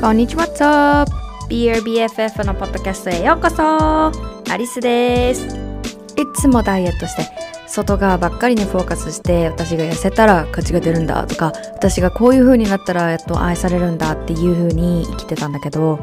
こんにちは、ツープ BRBFF のポッドキャストへようこそ。アリスです。いつもダイエットして外側ばっかりにフォーカスして私が痩せたら価値が出るんだとか私がこういう風になったらやっと愛されるんだっていう風に生きてたんだけど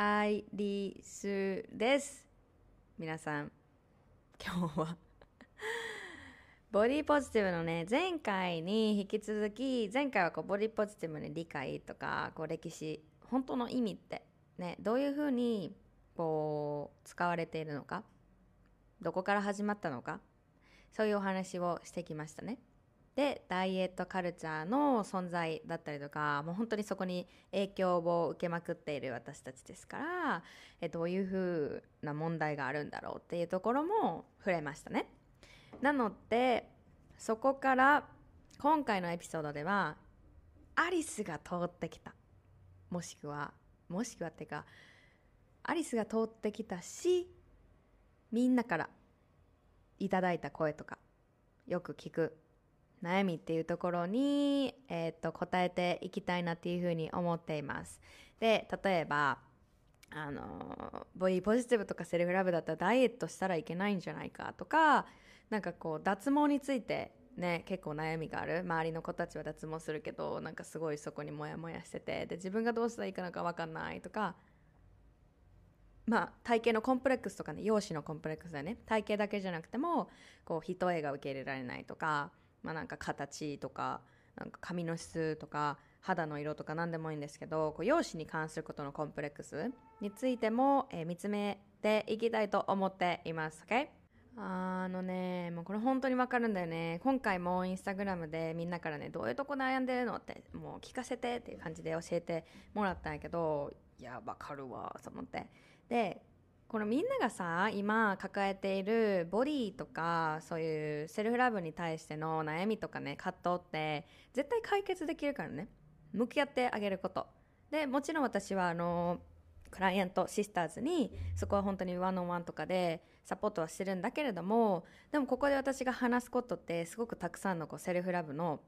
アイリスです皆さん今日は ボディポジティブのね前回に引き続き前回はこうボディポジティブの理解とかこう歴史本当の意味ってねどういうふうにこう使われているのかどこから始まったのかそういうお話をしてきましたね。でダイエットカルチャーの存在だったりとかもう本当にそこに影響を受けまくっている私たちですからえどういうふうな問題があるんだろうっていうところも触れましたね。なのでそこから今回のエピソードではアリスが通ってきた。もしくはもしくはっていうかアリスが通ってきたしみんなからいただいた声とかよく聞く悩みっていうところに、えー、と答えていきたいなっていうふうに思っています。で例えばあのボディポジティブとかセルフラブだったらダイエットしたらいけないんじゃないかとかなんかこう脱毛についてね結構悩みがある。周りの子たちは脱毛するけどなんかすごいそこにモヤモヤしててで自分がどうしたらいいかなんか分かんないとかまあ体型のコンプレックスとかね容姿のコンプレックスだよね。体型だけじゃなくてもこう一重が受け入れられないとかまあ、なんか形とかなんか髪の質とか肌の色とか何でもいいんですけどこう容姿に関することのコンプレックスについても、えー、見つめていきたいと思っています。Okay? あのね、もうこれ本当にわかるんだよね。今回もインスタグラムでみんなからね、どういうとこ悩んでるのってもう聞かせてっていう感じで教えてもらったんやけど、いや、わかるわ、と思って。で、このみんながさ今抱えているボディとかそういうセルフラブに対しての悩みとかね葛藤って絶対解決できるからね。向き合ってあげること。でもちろん私はあのクライアントシスターズにそこは本当にワンオンワンとかでサポートはしてるんだけれどもでもここで私が話すことってすごくたくさんのこうセルフラブの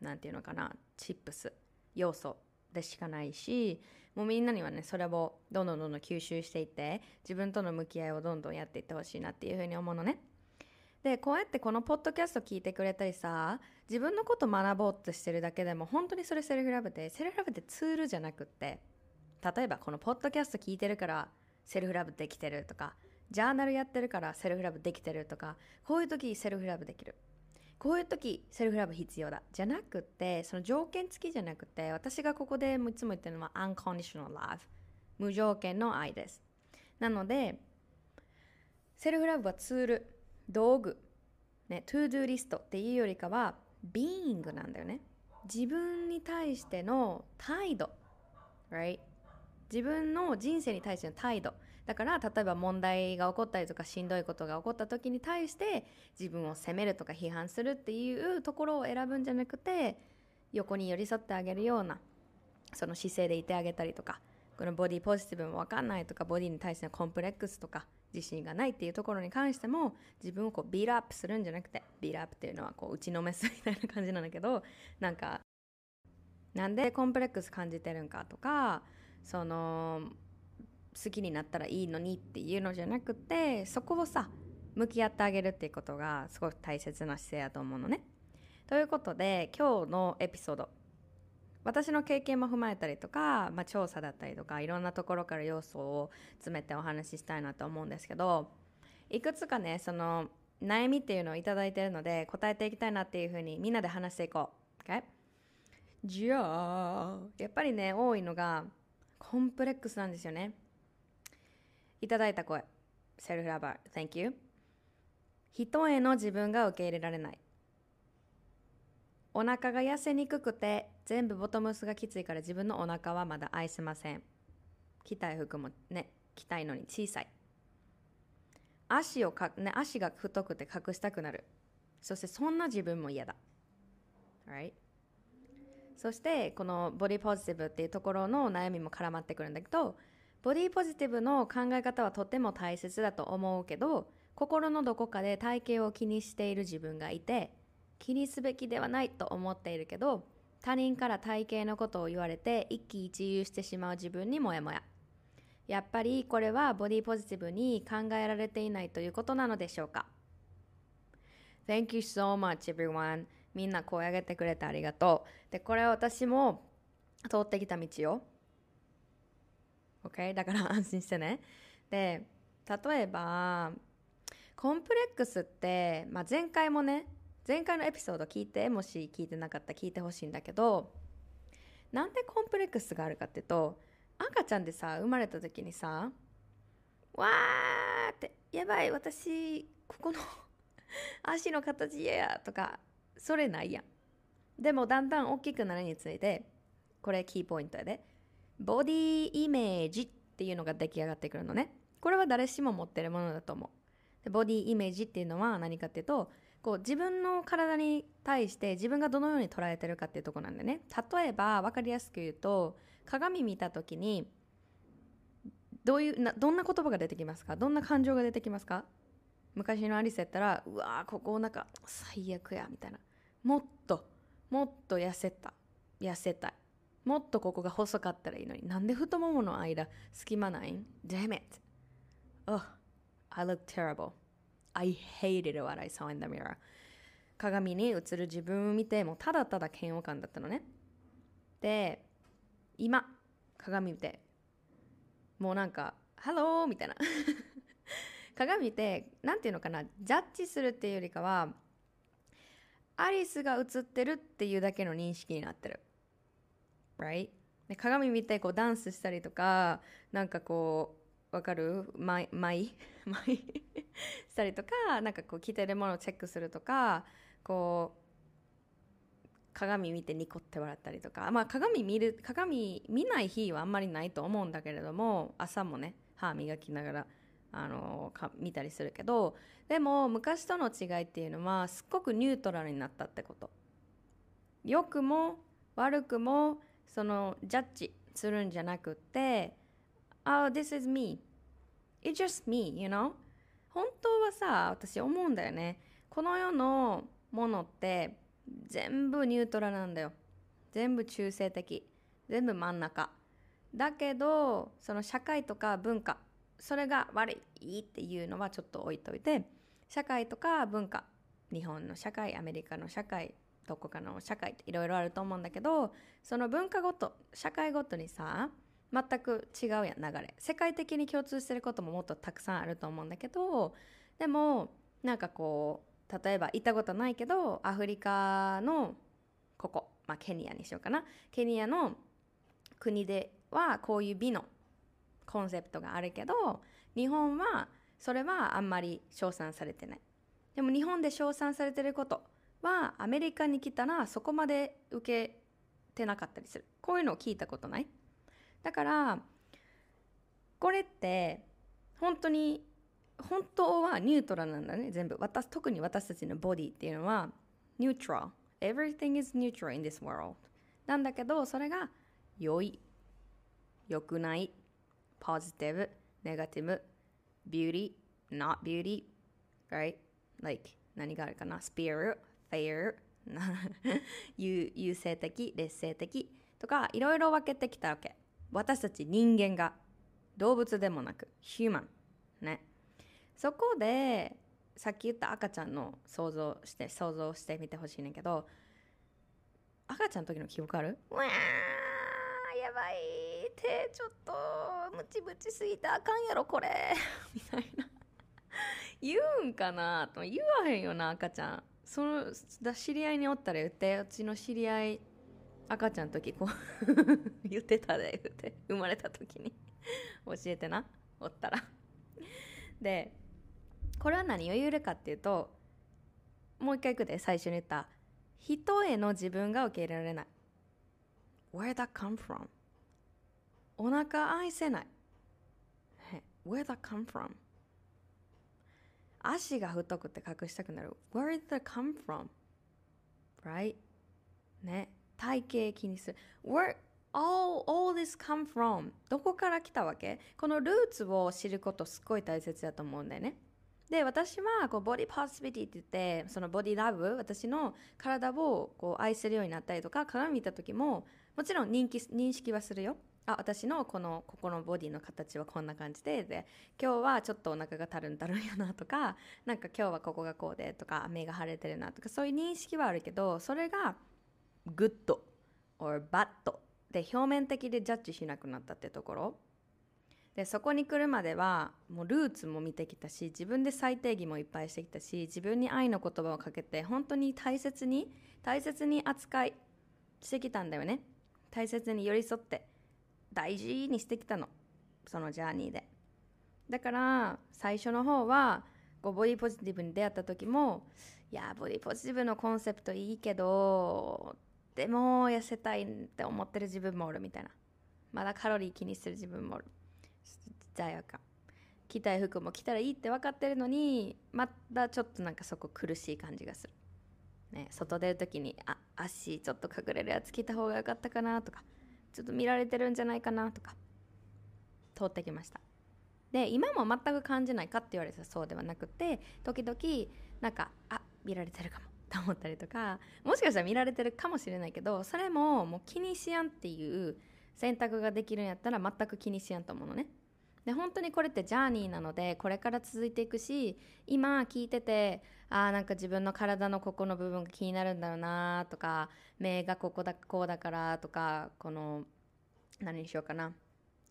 何て言うのかな tips 要素でしかないしもうみんなにはねそれをどんどんどんどん吸収していって自分との向き合いをどんどんやっていってほしいなっていうふうに思うのね。でこうやってこのポッドキャスト聞いてくれたりさ自分のこと学ぼうとしてるだけでも本当にそれ self love で self love ってツールじゃなくって例えばこのポッドキャスト聞いてるから self love できてるとかジャーナルやってるから self love できてるとかこういう時セルフラブできるこういう時セルフラブ必要だ。じゃなくてその条件付きじゃなくて私がここでいつも言ってるのは unconditional love 無条件の愛です。なのでセルフラブはツール道具。ね to do リストっていうよりかは being なんだよね。自分に対しての態度。Right 自分の人生に対しての態度。だから例えば問題が起こったりとかしんどいことが起こった時に対して自分を責めるとか批判するっていうところを選ぶんじゃなくて横に寄り添ってあげるようなその姿勢でいてあげたりとかこのボディポジティブも分かんないとかボディに対してのコンプレックスとか自信がないっていうところに関しても自分をこうビールアップするんじゃなくてビールアップっていうのはこう打ちのめすみたいな感じなんだけどなんかなんでコンプレックス感じてるんかとかその好きになったらいいのにっていうのじゃなくてそこをさ向き合ってあげるっていうことがすごく大切な姿勢だと思うのね。ということで今日のエピソード私の経験も踏まえたりとか、まあ、調査だったりとかいろんなところから要素を詰めてお話ししたいなと思うんですけどいくつかねその悩みっていうのをいただいてるので答えていきたいなっていうふうにみんなで話していこう。Okay? じゃあ、やっぱりね、多いのがコンプレックスなんですよね。いただいた声。セルフラバー、Thank you。人への自分が受け入れられない。お腹が痩せにくくて全部ボトムスがきついから自分のお腹はまだ愛せません。着たい服もね、着たいのに小さい。足をか、ね、足が太くて隠したくなる。そしてそんな自分も嫌だ。Right? そしてこのボディポジティブっていうところの悩みも絡まってくるんだけどボディポジティブの考え方はとても大切だと思うけど心のどこかで体型を気にしている自分がいて気にすべきではないと思っているけど他人から体型のことを言われて一喜一憂してしまう自分にもやもややっぱりこれはボディポジティブに考えられていないということなのでしょうか？Thank you so much everyone みんな声上げてくれてありがとう。で、これは私も通ってきた道よ。OK? だから安心してね。で、例えば、コンプレックスって、まあ、前回もね、前回のエピソード聞いて、もし聞いてなかったら聞いてほしいんだけど、なんでコンプレックスがあるかっていうと、赤ちゃんでさ、生まれた時にさ、わーって、やばい、私、ここの 足の形嫌やとかそれないやん。でもだんだん大きくなるについて、これキーポイントやで。ボディイメージっていうのが出来上がってくるのね。これは誰しも持ってるものだと思う。ボディイメージっていうのは何かっていうと、こう自分の体に対して自分がどのように捉えてるかっていうとこなんでね。例えば分かりやすく言うと、鏡見た時に、どういうな、どんな言葉が出てきますか？どんな感情が出てきますか？昔のアリスやったら、うわーここお腹最悪や、みたいな。もっともっと痩せた痩せたいもっとここが細かったらいいのに。なんで太ももの間隙間ない？ん Damn it. Oh I look terrible. I hated what I saw in the mirror. 鏡に映る自分を見てもうただただ嫌悪感だったのね。で今鏡見てもうなんか「Hello!」みたいな。鏡見て何て言うのかな？ジャッジするっていうよりかはアリスが映ってるっていうだけの認識になってる。Right? で鏡見てこうダンスしたりとか、なんかこう、わかる？舞い舞 い？したりとか、なんかこう着てるものをチェックするとか、こう、鏡見てニコって笑ったりとか、まあ鏡見る、鏡見ない日はあんまりないと思うんだけれども、朝もね、歯磨きながらあのか見たりするけどでも昔との違いっていうのはすっごくニュートラルになったってこと。良くも悪くもそのジャッジするんじゃなくて Oh, this is me. It's just me, you know? 本当はさ、私思うんだよね。この世のものって全部ニュートラルなんだよ。全部中性的。全部真ん中。だけど、その社会とか文化それが悪いっていうのはちょっと置いといて社会とか文化日本の社会アメリカの社会どこかの社会っていろいろあると思うんだけどその文化ごと社会ごとにさ全く違うやん流れ。世界的に共通してることももっとたくさんあると思うんだけどでもなんかこう例えば行ったことないけどアフリカのここ、まあ、ケニアにしようかな。ケニアの国ではこういう美のコンセプトがあるけど日本はそれはあんまり称賛されてない。でも日本で称賛されてることはアメリカに来たらそこまで受けてなかったりする。こういうのを聞いたことない。だからこれって本当に本当はニュートラルなんだね全部。私特に私たちのボディっていうのはニュートラル everything is neutral in this world. なんだけどそれが良い。良くない。positive, negative, beauty, not beauty, right? Like 何があるかな？spirit, fair, 優優性的、劣勢的とかいろいろ分けてきたわけ。私たち人間が動物でもなくヒューマン。ね。そこでさっき言った赤ちゃんの想像して想像してみてほしいねんけど赤ちゃんの時の記憶ある？わーやばい手ちょっとムチムチすぎてあかんやろこれ みたいな言うんかなと言わへんよな赤ちゃんそのだ知り合いにおったら言ってうちの知り合い赤ちゃんの時こう 言ってたで言って生まれた時に教えてなおったらでこれは何を言えるかっていうともう一回いくで最初に言った人への自分が受け入れられない Where that come from? お腹愛せない Where that come from? 足が太くて隠したくなる Where did that come from? Right? ね体型気にする Where all, all this come from? どこから来たわけ？このルーツを知ることすっごい大切だと思うんだよねで私はこうボディポジティビティって言ってそのボディラブ私の体をこう愛するようになったりとか鏡見た時ももちろん認認識はするよあ私のこのここのボディの形はこんな感じでで今日はちょっとお腹がたるんたるんよなとかなんか今日はここがこうでとか目が腫れてるなとかそういう認識はあるけどそれがグッド or バッドで表面的でジャッジしなくなったってところ。でそこに来るまではもうルーツも見てきたし自分で再定義もいっぱいしてきたし自分に愛の言葉をかけて本当に大切に大切に扱いしてきたんだよね。大切に寄り添って大事にしてきたの。そのジャーニーで。だから最初の方はこうボディポジティブに出会った時もいやボディポジティブのコンセプトいいけどでも痩せたいって思ってる自分もおるみたいな。まだカロリー気にする自分もおる。罪悪感。着たい服も着たらいいって分かってるのにまたちょっとなんかそこ苦しい感じがする、ね、外出る時にあ足ちょっと隠れるやつ着た方がよかったかなとか。ちょっと見られてるんじゃないかなとか通ってきました。で今も全く感じないかって言われたらそうではなくて時々なんかあ見られてるかもと思ったりとかもしかしたら見られてるかもしれないけどそれももう気にしやんっていう選択ができるんやったら全く気にしやんと思うのね。で本当にこれってジャーニーなのでこれから続いていくし今聞いててあなんか自分の体のここの部分が気になるんだろうなとか目がここだこうだからとかこの何にしようかな。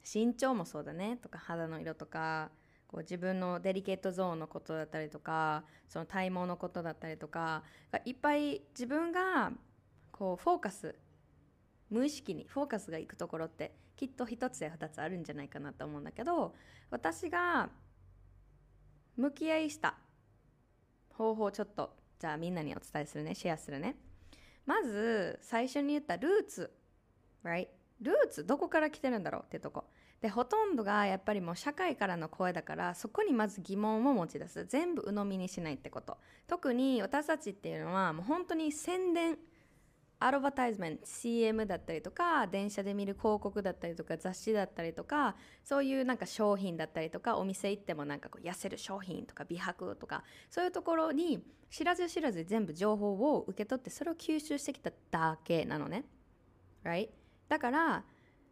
身長もそうだね。とか肌の色とかこう自分のデリケートゾーンのことだったりとかその体毛のことだったりとかがいっぱい自分がこうフォーカス無意識にフォーカスがいくところってきっと一つや二つあるんじゃないかなと思うんだけど私が向き合いした方法をちょっとじゃあみんなにお伝えするねシェアするね。まず最初に言ったルーツ right? ルーツどこから来てるんだろうってとこ。でほとんどがやっぱりもう社会からの声だからそこにまず疑問を持ち出す。全部鵜呑みにしないってこと。特に私たちっていうのはもう本当に宣伝アドバタイズメント CM だったりとか電車で見る広告だったりとか雑誌だったりとかそういうなんか商品だったりとかお店行ってもなんかこう痩せる商品とか美白とかそういうところに知らず知らず全部情報を受け取ってそれを吸収してきただけなのね。Right? だから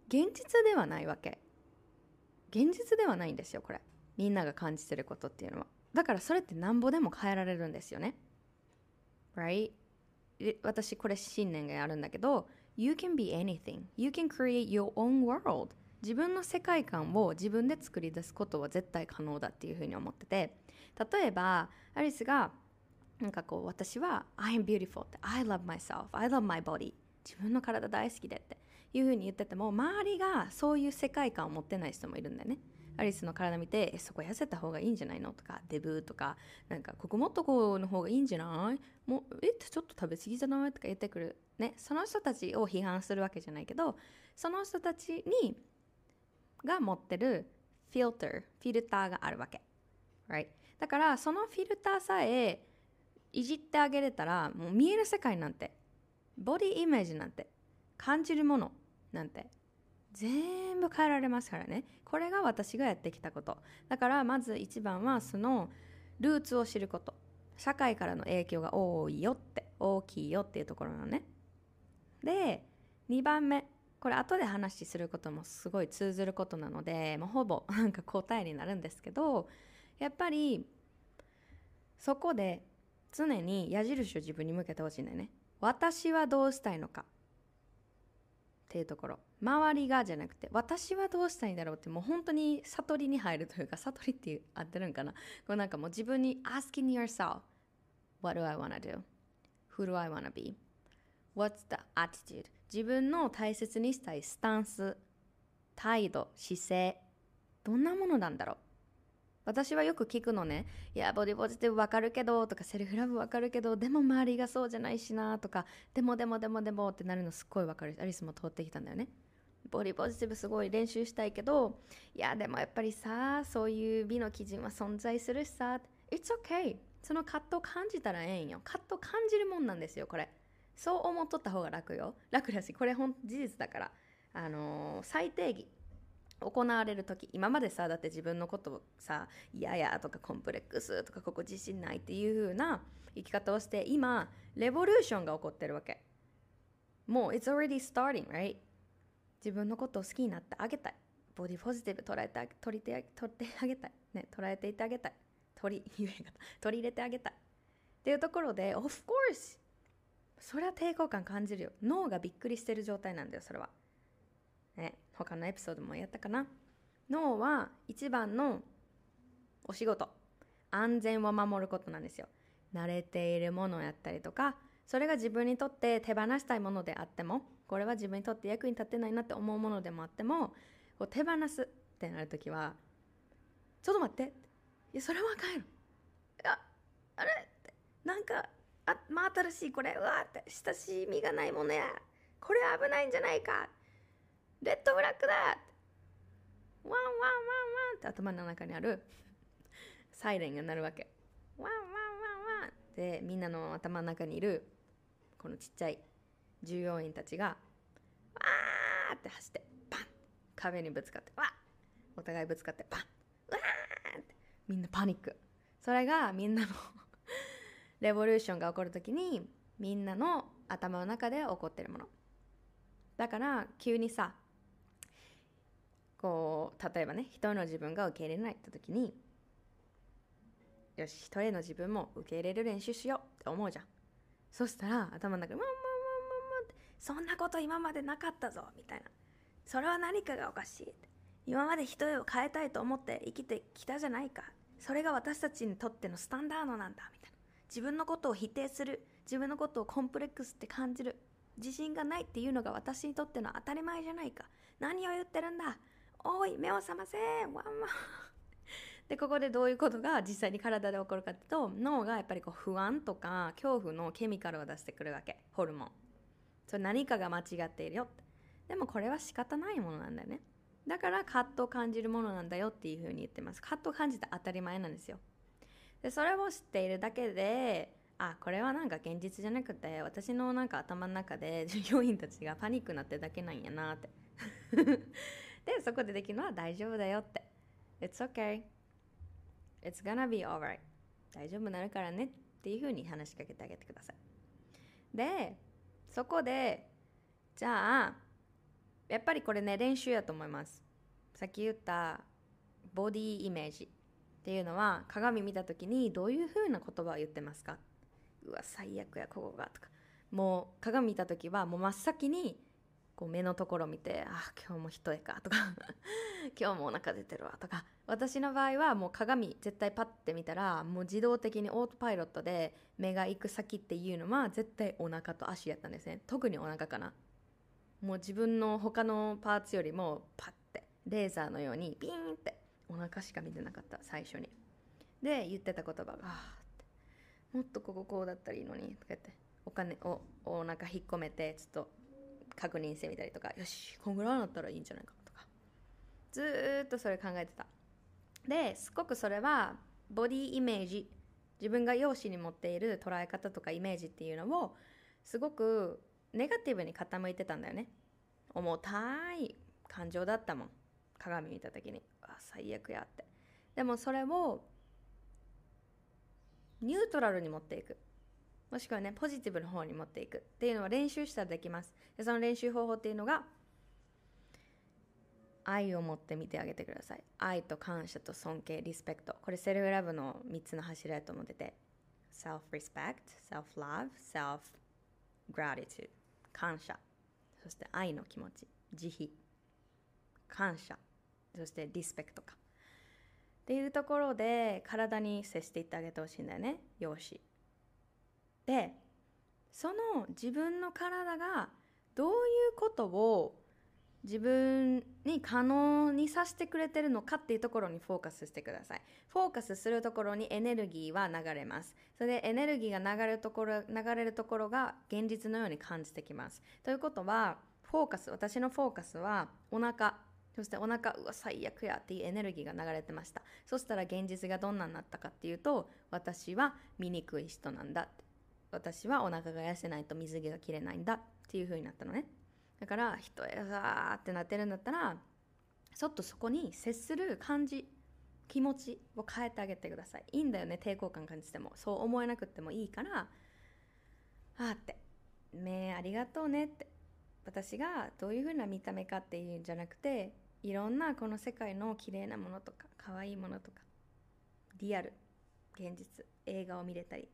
現実ではないわけ。現実ではないんですよこれ。みんなが感じてることっていうのは。だからそれってなんぼでも変えられるんですよね。Right? 私これ信念があるんだけど You can be anything. You can create your own world. 自分の世界観を自分で作り出すことは絶対可能だっていうふうに思ってて例えばアリスがなんかこう私は I am beautiful って I love myself I love my body 自分の体大好きでっていうふうに言ってても周りがそういう世界観を持ってない人もいるんだよねアリスの体見て、そこ痩せた方がいいんじゃないの？とか、デブとか、なんか、ここもっとこうの方がいいんじゃない？もう、え、ちょっと食べ過ぎじゃない？とか言ってくる。ね、その人たちを批判するわけじゃないけど、その人たちに、が持ってるフィルター、フィルターがあるわけ。Right? だから、そのフィルターさえいじってあげれたら、もう見える世界なんて、ボディイメージなんて、感じるものなんて、全部変えられますからね。これが私がやってきたこと。だからまず一番はそのルーツを知ること。社会からの影響が多いよって。大きいよっていうところなのね。で2番目。これ後で話することもすごい通ずることなのでもうほぼなんか答えになるんですけどやっぱりそこで常に矢印を自分に向けてほしいんだよね。私はどうしたいのか。っていうところ。周りがじゃなくて私はどうしたいいんだろうってもう本当に悟りに入るというか悟りって合ってるんかなこうなんかもう自分に asking yourself what do I wanna do? Who do I wanna be? What's the attitude? 自分の大切にしたいスタンス態度姿勢どんなものなんだろう？私はよく聞くのね。いや、ボディポジティブわかるけど、とか、セルフラブわかるけど、でも周りがそうじゃないしな、とか、でもでもでもでもってなるのすっごいわかる。アリスも通ってきたんだよね。ボディポジティブすごい練習したいけど、いや、でもやっぱりさ、そういう美の基準は存在するしさ、It's okay. その葛藤感じたらええんよ。葛藤感じるもんなんですよ、これ。そう思っとった方が楽よ。楽だし、これほん事実だから。あのー、最低義。行われる時今までさだって自分のことをさ嫌やとかコンプレックスとかここ自信ないっていう風な生き方をして今レボリューションが起こってるわけもう It's already starting right? 自分のことを好きになってあげたい。ボディポジティブ捉えて取りて取ってあげたい。ね捉えていてあげたい。取り 言え方取り入れてあげたい。っていうところで Of course! それは抵抗感感じるよ。脳がびっくりしてる状態なんだよそれは。ね、他のエピソードもやったかな。脳は一番のお仕事。安全を守ることなんですよ。慣れているものやったりとかそれが自分にとって手放したいものであってもこれは自分にとって役に立ってないなって思うものでもあってもこう手放すってなるときはちょっと待って。いやそれはあかんやろああれなんかあ真新しいこれ。うわって。親しみがないものや。これ危ないんじゃないか。 red flag だワンワンワンワンって頭の中にある。サイレンが鳴るわけ。ワンワンワンワンでみんなの頭の中にいる。このちっちゃい従業員たちがわーって走ってパン壁にぶつかってわお互いぶつかってパンわーってみんなパニック。それがみんなの revolution が起こる時にみんなの頭の中で起こってるもの。だから急にさこう例えばね人の自分が受け入れないって時によし一人の自分も受け入れる練習しようって思うじゃん。そしたら頭の中で「そんなこと今までなかったぞ」みたいな「それは何かがおかしい」今まで人を変えたいと思って生きてきたじゃないか。それが私たちにとってのスタンダードなんだみたいな。自分のことを否定する。自分のことをコンプレックスって感じる。自信がないっていうのが私にとっての当たり前じゃないか。何を言ってるんだ。おい目を覚ませワンワン。でここでどういうことが実際に体で起こるかっていうと脳がやっぱりこう不安とか恐怖のケミカルを出してくるわけ。ホルモン。それ何かが間違っているよ。でもこれは仕方ないものなんだよね。だからカットを感じるものなんだよっていうふうに言ってます。カットを感じて当たり前なんですよ。でそれを知っているだけであこれはなんか現実じゃなくて私のなんか頭の中で 従業員たちがパニックになってるだけなんやなって。でそこでできるのは大丈夫だよって。It's okay. It's gonna be alright. 大丈夫になるからねっていうふうに話しかけてあげてください。でそこでじゃあやっぱりこれね練習やと思います。さっき言ったボディイメージっていうのは鏡見た時にどういうふうな言葉を言ってますか？うわ最悪やここがとか。もう鏡見た時はもう真っ先にこう目のところ見て「あ今日も一重か」とか「今日もお腹出てるわ」とか私の場合はもう鏡絶対パッて見たらもう自動的にオートパイロットで目が行く先っていうのは絶対お腹と足やったんですね。特にお腹かな。もう自分の他のパーツよりもパッてレーザーのようにピーンってお腹しか見てなかった最初に。で言ってた言葉が「もっとこここうだったらいいのに」とか言ってお金をお腹引っ込めてちょっと確認してみたりとかよしこんぐらいだったらいいんじゃないかとか。ずっとそれ考えてた。ですごくそれはボディイメージ自分が容姿に持っている捉え方とかイメージっていうのをすごくネガティブに傾いてたんだよね。重たい感情だったもん。鏡見た時に。あ最悪やって。でもそれをニュートラルに持っていく。もしくはねポジティブの方に持っていくっていうのは練習したらできます。でその練習方法っていうのが愛を持って見てあげてください。愛と感謝と尊敬リスペクト。これセルフラブの3つの柱やと思ってて。self-respect self-love self-gratitude 感謝。そして愛の気持ち。慈悲。感謝。そしてリスペクトか。っていうところで体に接していってあげてほしいんだよね。容姿。でその自分の体がどういうことを自分に可能にさせてくれてるのかっていうところにフォーカスしてください。フォーカスするところにエネルギーは流れます。それでエネルギーが流れるところ、流れるところが現実のように感じてきます。ということは、フォーカス、私のフォーカスはお腹、そしてお腹、うわ、最悪やっていうエネルギーが流れてました。そしたら現実がどんなになったかっていうと、私は醜い人なんだって。私はお腹が痩せないと水着が切れないんだっていう風になったのね。だから人へさーってなってるんだったらちょっとそこに接する感じ気持ちを変えてあげてください。いいんだよね抵抗感感じても。そう思えなくてもいいからあーって。目ありがとうねって。私がどういう風な見た目かっていうんじゃなくていろんなこの世界の綺麗なものとか可愛いものとかリアル現実映画を見れたり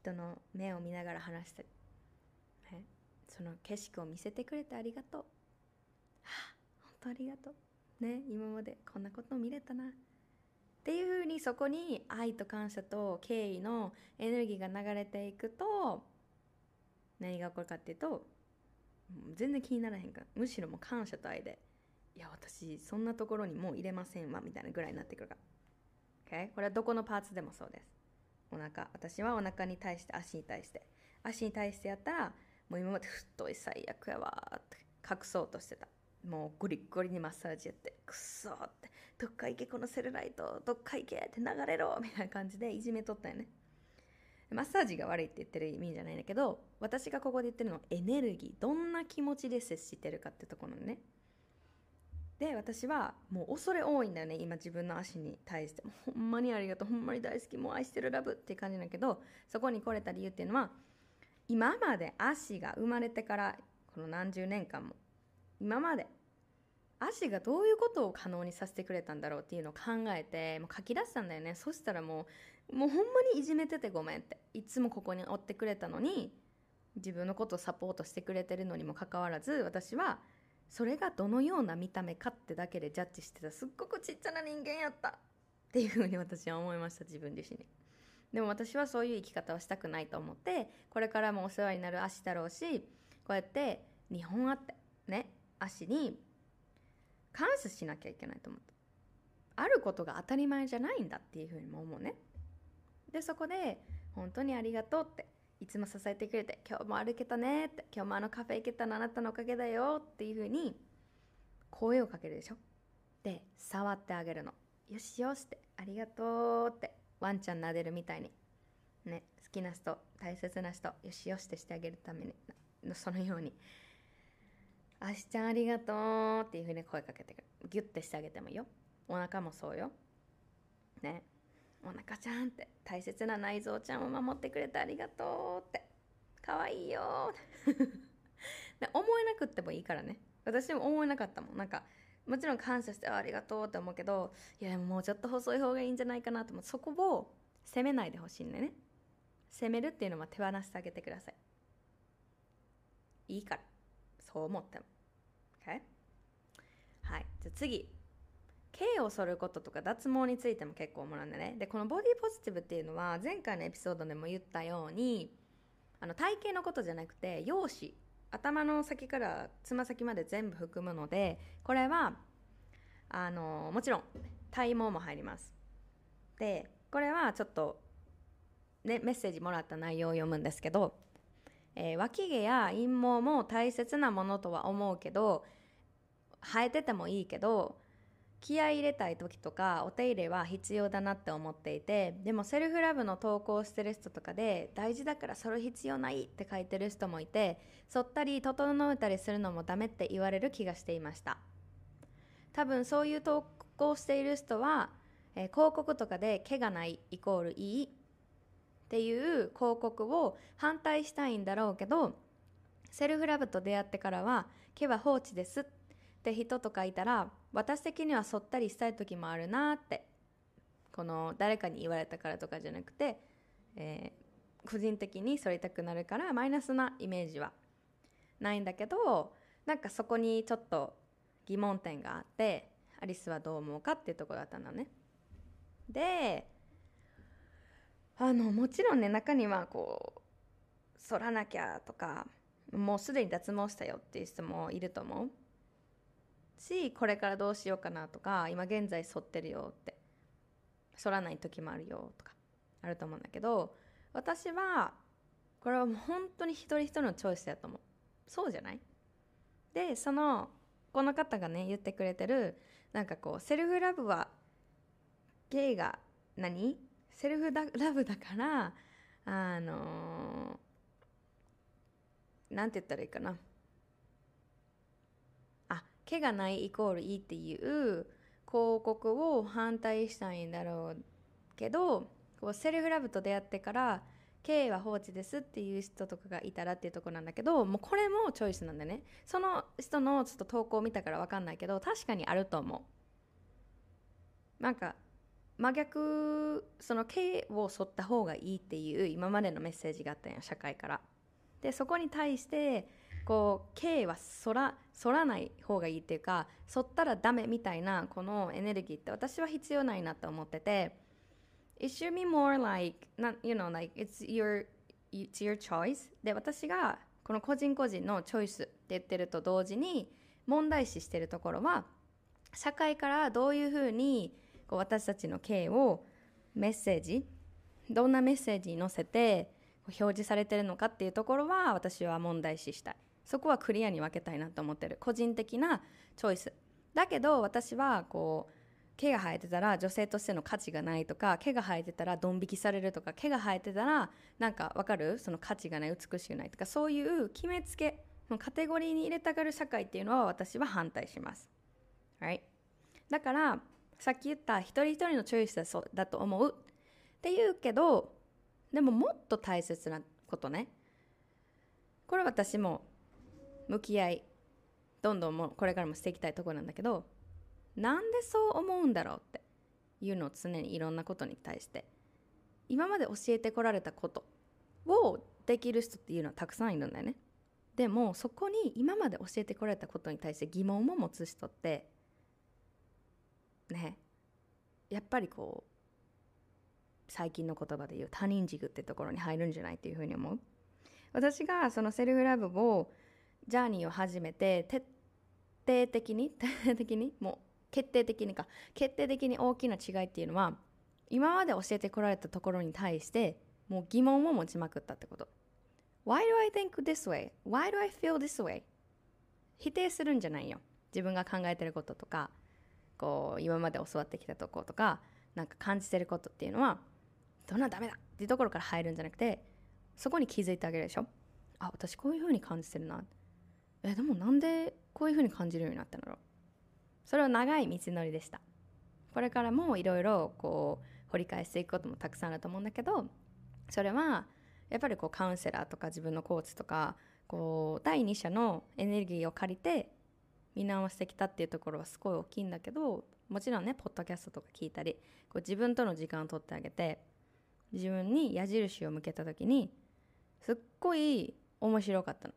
人の目を見ながら話したりその景色を見せてくれてありがとう。はあ、本当ありがとう。ね、今までこんなことを見れたな。っていうふうにそこに愛と感謝と敬意のエネルギーが流れていくと何が起こるかっていうと全然気にならへんからむしろもう感謝と愛でいや私そんなところにもう入れませんわみたいなぐらいになってくるから、okay? これはどこのパーツでもそうですお腹。私はお腹に対して足に対して。足に対してやったらもう今まで太い最悪やわって隠そうとしてた。もうゴリゴリにマッサージやってくそって。どっか行けこのセルライトどっか行けって流れろみたいな感じでいじめとったよね。マッサージが悪いって言ってる意味じゃないんだけど私がここで言ってるのはエネルギー。どんな気持ちで接してるかってところね。で私はもう恐れ多いんだよね今自分の足に対して。ほんまにありがとうほんまに大好きもう愛してるラブっていう感じだけどそこに来れた理由っていうのは今まで足が生まれてからこの何十年間も今まで足がどういうことを可能にさせてくれたんだろうっていうのを考えてもう書き出したんだよね。そしたらもうもうほんまにいじめててごめんっていつもここにおってくれたのに自分のことをサポートしてくれてるのにもかかわらず私はそれがどのような見た目かってだけでジャッジしてた。すっごくちっちゃな人間やった。っていうふうに私は思いました。自分自身に。でも私はそういう生き方をしたくないと思ってこれからもお世話になる足だろうしこうやって2本あってね足に感謝しなきゃいけないと思った。あることが当たり前じゃないんだっていうふうにも思うね。でそこで本当にありがとうっていつも支えてくれて今日も歩けたねって今日もあのカフェ行けたのあなたのおかげだよっていうふうに声をかけるでしょ？で触ってあげるの。よしよしってありがとうってワンちゃん撫でるみたいに。ね好きな人大切な人よしよしってしてあげるためにそのように「あしちゃんありがとう」っていうふうに声かけてくる。ギュッてしてあげてもいいよ。お腹もそうよ。ね。お腹ちゃんって大切な内臓ちゃんを守ってくれてありがとうって。可愛いよで 思えなくってもいいからね。私も思えなかったもん。なんかもちろん感謝してありがとうって思うけどいやもうちょっと細い方がいいんじゃないかなと思う。そこを責めないでほしいんだよね。責めるっていうのは手放してあげてください。いいから。そう思っても。OK? はい。じゃあ次。毛を剃ることとか脱毛についても結構思うんだね。でこのボディポジティブっていうのは前回のエピソードでも言ったようにあの体型のことじゃなくて容姿。頭の先からつま先まで全部含むのでこれはあのもちろん体毛も入ります。でこれはちょっと、ね、メッセージもらった内容を読むんですけど、えー、脇毛や陰毛も大切なものとは思うけど生えててもいいけど気合い入れたい時とかお手入れは必要だなって思っていてでもセルフラブの投稿してる人とかで大事だからそれ必要ないって書いてる人もいて剃ったり整えたりするのもダメって言われる気がしていました。多分そういう投稿している人は、えー、広告とかで毛がないイコールいいっていう広告を反対したいんだろうけどセルフラブと出会ってからは毛は放置ですってって人とかいたら私的にはそったりしたい時もあるなってこの誰かに言われたからとかじゃなくて、えー、個人的に反りたくなるからマイナスなイメージはないんだけどなんかそこにちょっと疑問点があってアリスはどう思うかっていうとこだったのね。であのもちろんね中にはこう反らなきゃとかもうすでに脱毛したよっていう人もいると思う。しこれからどうしようかなとか今現在反ってるよって。反らない時もあるよとかあると思うんだけど私はこれはもう本当に一人一人のチョイスだと思う。そうじゃない？でそのこの方がね言ってくれてるなんかこうセルフラブはゲイが何？セルフラブだからあのー、なんて言ったらいいかな。毛がないイコールいいっていう広告を反対したいんだろうけどこうセルフラブと出会ってから経営は放置ですっていう人とかがいたらっていうとこなんだけどもうこれもチョイスなんだね。その人のちょっと投稿を見たから分かんないけど確かにあると思う。なんか真逆その経を沿った方がいいっていう今までのメッセージがあったんや社会から。でそこに対してこう経は反ら反らない方がいいっていうか反ったらダメみたいなこのエネルギーって私は必要ないなと思ってて。It should be more like not you know like it's your it's your choice. で私がこの個人個人のチョイスって言ってると同時に問題視してるところは社会からどういうふうにこう私たちの経をメッセージどんなメッセージに載せて表示されてるのかっていうところは私は問題視したい。そこはクリアに分けたいなと思ってる。個人的なチョイスだけど私はこう毛が生えてたら女性としての価値がないとか毛が生えてたらドン引きされるとか毛が生えてたらなんかわかる？その価値がない美しくないとかそういう決めつけカテゴリーに入れたがる社会っていうのは私は反対します。はいだからさっき言った一人一人のチョイスだそうだと思う。って言うけどでももっと大切なことね。これ私も向き合いどんどんもこれからもしていきたいところなんだけどなんでそう思うんだろうっていうのを常にいろんなことに対して今まで教えてこられたことをできる人っていうのはたくさんいるんだよね。でもそこに今まで教えてこられたことに対して疑問も持つ人ってねやっぱりこう最近の言葉で言う他人軸ってところに入るんじゃないっていうふうに思う？私がそのセルフラブをジャーニーを始めて徹底的に 徹底的に？もう決定的にか。決定的に大きな違いっていうのは今まで教えてこられたところに対してもう疑問を持ちまくったってこと。Why do I think this way? Why do I feel this way? 否定するんじゃないよ。自分が考えてることとかこう今まで教わってきたとことかなんか感じてることっていうのはどんなダメだ！っていうところから入るんじゃなくてそこに気づいてあげるでしょ。あ私こういう風に感じてるな。えでもなんでこういう風に感じるようになったんだろうそれは長い道のりでしたこれからもいろいろこう掘り返していくこともたくさんあると思うんだけどそれはやっぱりこうカウンセラーとか自分のコーチとかこう第二者のエネルギーを借りて見直してきたっていうところはすごい大きいんだけどもちろんねポッドキャストとか聞いたりこう自分との時間を取ってあげて自分に矢印を向けた時にすっごい面白かったの。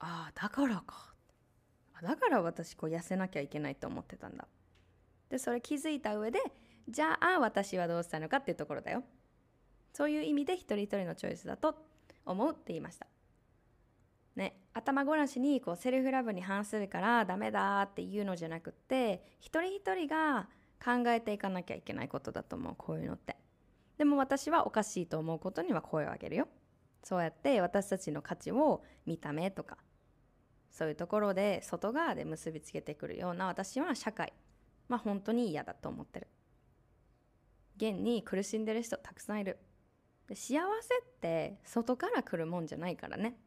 ああだからか。だから私こう痩せなきゃいけないと思ってたんだ。でそれ気づいた上でじゃあ私はどうしたのかっていうところだよ。そういう意味で一人一人のチョイスだと思うって言いました。ね頭ごなしにこうセルフラブに反するからダメだっていうのじゃなくって一人一人が考えていかなきゃいけないことだと思うこういうのって。でも私はおかしいと思うことには声を上げるよ。そうやって私たちの価値を見た目とかそういうところで外側で結びつけてくるような私は社会。まあ本当に嫌だと思ってる。現に苦しんでる人たくさんいる。幸せって外から来るもんじゃないからね。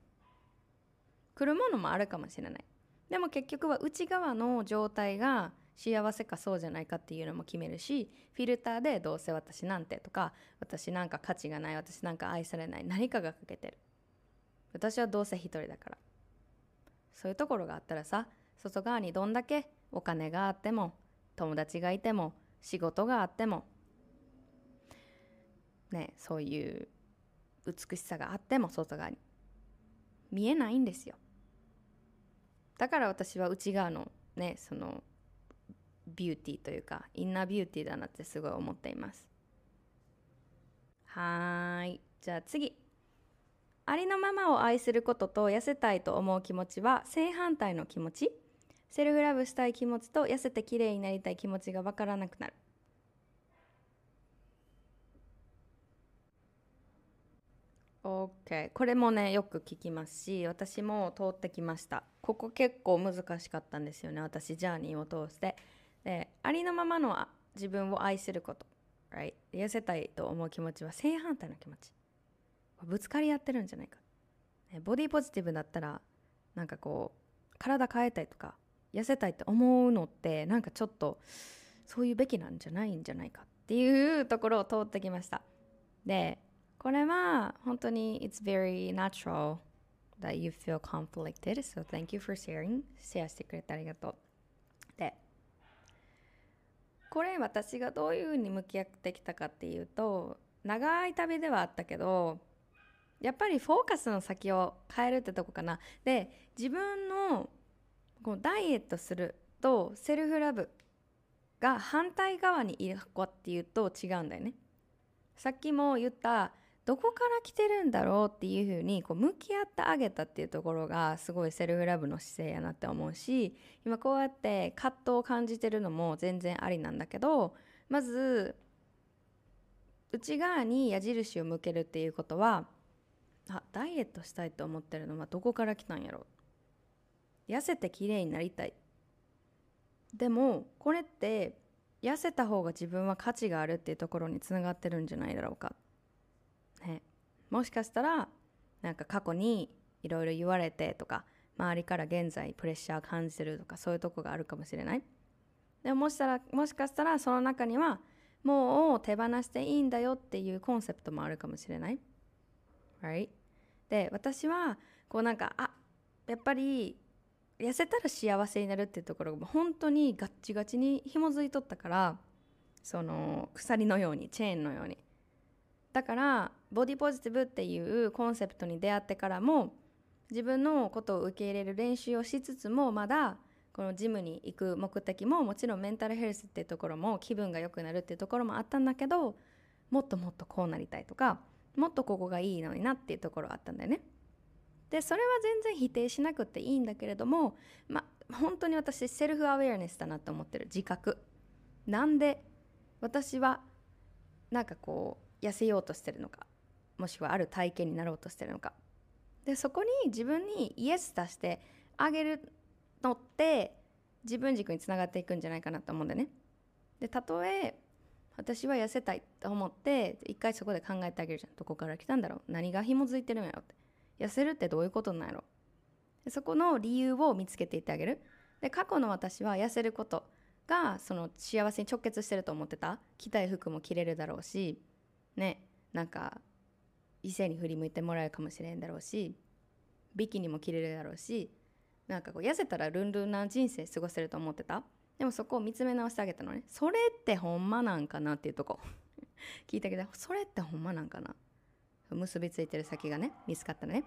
来るものもあるかもしれない。でも結局は内側の状態が幸せかそうじゃないかっていうのも決めるしフィルターでどうせ私なんてとか私なんか価値がない私なんか愛されない何かが欠けてる。私はどうせ一人だから。そういうところがあったらさ外側にどんだけお金があっても友達がいても仕事があってもねそういう美しさがあっても外側に。見えないんですよ。だから私は内側のねそのビューティーというかインナービューティーだなってすごい思っています。はーい。じゃあ次。ありのままを愛することと痩せたいと思う気持ちは正反対の気持ち。セルフラブしたい気持ちと痩せて綺麗になりたい気持ちが分からなくなる。OK これもねよく聞きますし私も通ってきました。ここ結構難しかったんですよね私ジャーニーを通して。でありのままの自分を愛すること、right? 痩せたいと思う気持ちは正反対の気持ち。ぶつかり合ってるんじゃないか。ボディポジティブだったらなんかこう体変えたいとか痩せたいって思うのってなんかちょっとそういうべきなんじゃないんじゃないかっていうところを通ってきました。でこれは本当に It's very natural that you feel conflicted so thank you for sharing シェアしてくれてありがとう。でこれ私がどういうふうに向き合ってきたかっていうと長い旅ではあったけどやっぱりフォーカスの先を変えるってとこかな。で自分のこうダイエットするとセルフラブが反対側にいる子っていうと違うんだよね。さっきも言ったどこから来てるんだろうっていうふうにこう向き合ってあげたっていうところがすごいセルフラブの姿勢やなって思うし今こうやって葛藤を感じてるのも全然ありなんだけどまず内側に矢印を向けるっていうことはあダイエットしたいと思ってるのはどこから来たんやろ痩せて綺麗になりたい。でもこれって痩せた方が自分は価値があるっていうところにつながってるんじゃないだろうか。ね、もしかしたらなんか過去にいろいろ言われてとか周りから現在プレッシャー感じてるとかそういうとこがあるかもしれない。でももしたらもしかしたらその中にはもう手放していいんだよっていうコンセプトもあるかもしれない、right? で私はこうなんかあやっぱり痩せたら幸せになるっていうところが本当にガッチガチに紐づいとったからその鎖のようにチェーンのようにだからボディポジティブっていうコンセプトに出会ってからも自分のことを受け入れる練習をしつつもまだこのジムに行く目的ももちろんメンタルヘルスっていうところも気分が良くなるっていうところもあったんだけどもっともっとこうなりたいとかもっとここがいいのになっていうところあったんだよね。でそれは全然否定しなくていいんだけれどもまあ本当に私セルフアウェアネスだなと思ってる自覚。なんで私はなんかこう痩せようとしてるのかもしくはある体験になろうとしてるのか。でそこに自分にイエス出してあげるのって自分軸につながっていくんじゃないかなと思うんだよね。でたとえ私は痩せたいと思って一回そこで考えてあげるじゃん。どこから来たんだろう。何が紐づいてるんやろって。痩せるってどういうことなんやろ。そこの理由を見つけていってあげる。で過去の私は痩せることがその幸せに直結してると思ってた。着たい服も着れるだろうしねなんか異性に振り向いてもらえるかもしれんだろうしビキニも着れるだろうしなんかこう痩せたらルンルンな人生過ごせると思ってた。でもそこを見つめ直してあげたのね。それってほんまなんかなっていうとこ。聞いたけどそれってほんまなんかな。結びついてる先がね見つかったのね。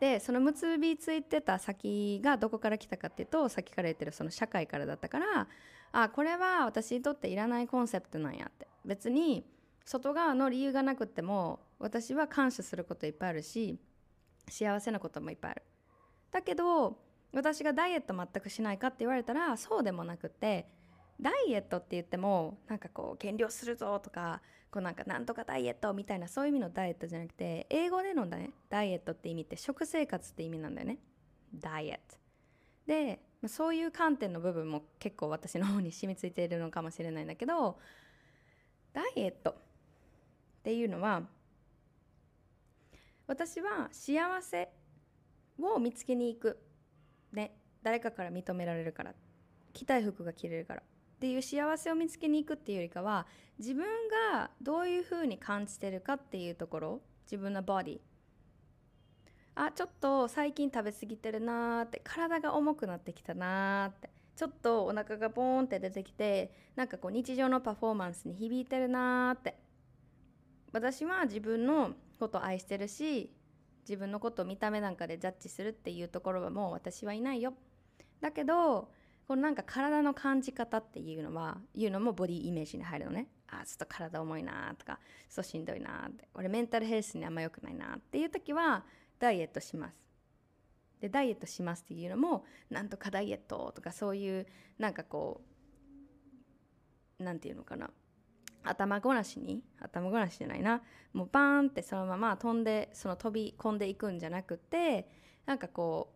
でその結びついてた先がどこから来たかっていうとさっきから言ってるその社会からだったからあこれは私にとっていらないコンセプトなんやって。別に外側の理由がなくても私は感謝することいっぱいあるし幸せなこともいっぱいある。だけど私がダイエット全くしないかって言われたらそうでもなくてダイエットって言ってもなんかこう減量するぞとかこうなんかなんとかダイエットみたいなそういう意味のダイエットじゃなくて英語でのねダイエットって意味って食生活って意味なんだよね。ダイエット。でそういう観点の部分も結構私の方に染みついているのかもしれないんだけどダイエットっていうのは私は幸せを見つけに行く、ね、誰かから認められるから着たい服が着れるからっていう幸せを見つけに行くっていうよりかは自分がどういうふうに感じてるかっていうところ自分のボディあちょっと最近食べ過ぎてるなーって体が重くなってきたなーってちょっとお腹がボーンって出てきてなんかこう日常のパフォーマンスに響いてるなーって。私は自分のことを愛してるし自分のことを見た目なんかでジャッジするっていうところはもう私はいないよ。だけどこのなんか体の感じ方っていうのはいうのもボディイメージに入るのね。あちょっと体重いなとかそうしんどいなって。俺メンタルヘルスにあんま良くないなっていう時はダイエットします。でダイエットしますっていうのもなんとかダイエットとかそういうなんかこうなんていうのかな。頭ごなしに頭ごなしじゃないな。もうバーンってそのまま飛んでその飛び込んでいくんじゃなくてなんかこ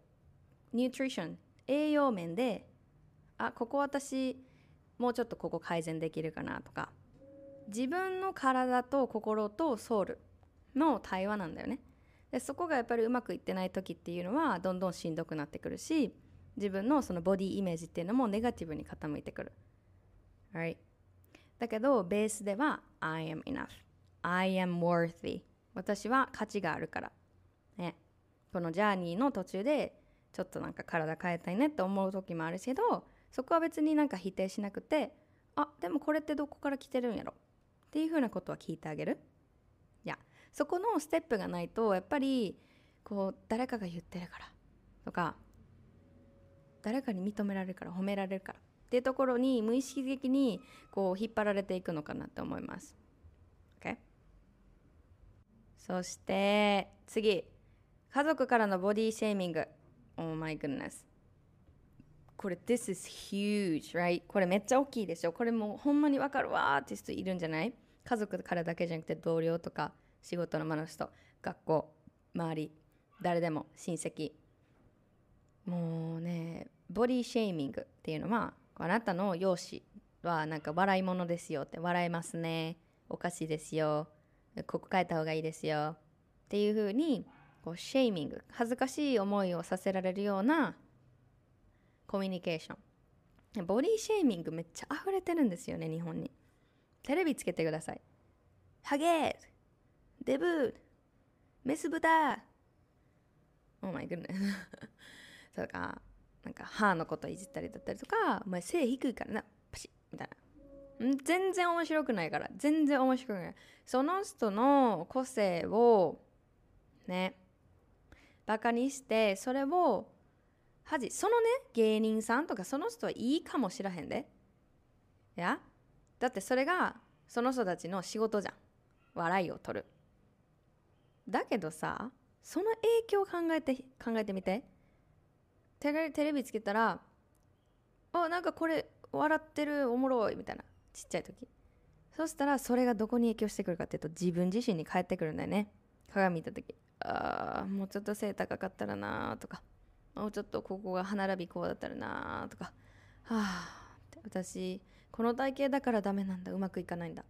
うニュートリション栄養面であここ私もうちょっとここ改善できるかなとか。自分の体と心とソウルの対話なんだよね。でそこがやっぱりうまくいってない時っていうのはどんどんしんどくなってくるし自分のそのボディイメージっていうのもネガティブに傾いてくる、right? だけどベースでは I am enough. I am worthy. 私は価値があるから。ね。このジャーニーの途中でちょっとなんか体変えたいねって思う時もあるけどそこは別になんか否定しなくてあでもこれってどこから来てるんやろ。っていうふうなことは聞いてあげる。いや。そこのステップがないとやっぱりこう誰かが言ってるからとか誰かに認められるから褒められるから。っていうところに無意識的にこう引っ張られていくのかなって思います。OK? そして次家族からのボディシェーミング Oh my goodness これ This is huge, right? これめっちゃ大きいでしょ？これもうほんまにわかるわーって人いるんじゃない？家族からだけじゃなくて同僚とか仕事の間の人学校周り誰でも親戚もうねボディシェーミングっていうのはあなたの容姿はなんか笑い物ですよって笑えますね。おかしいですよ。ここ変えた方がいいですよ。っていうふうにこうシェーミング恥ずかしい思いをさせられるようなコミュニケーション。ボディシェーミングめっちゃ溢れてるんですよね日本に。テレビつけてください。ハゲーデブーメス豚。Oh my goodness とか。なんか歯のこといじったりだったりとかお前背低いからなパシッみたいな。全然面白くないから。全然面白くない。その人の個性をねバカにしてそれを恥そのね芸人さんとかその人はいいかもしらへんで。いやだってそれがその人たちの仕事じゃん。笑いを取る。だけどさその影響を考えて考えてみて。テレテレビつけたらあなんかこれ笑ってるおもろいみたいなちっちゃい時。そしたらそれがどこに影響してくるかっていうと自分自身に返ってくるんだよね。鏡見た時あーもうちょっと背高かったらなとかもうちょっとここが歯並びこうだったらなとかはあ私この体型だからダメなんだ。うまくいかないんだ。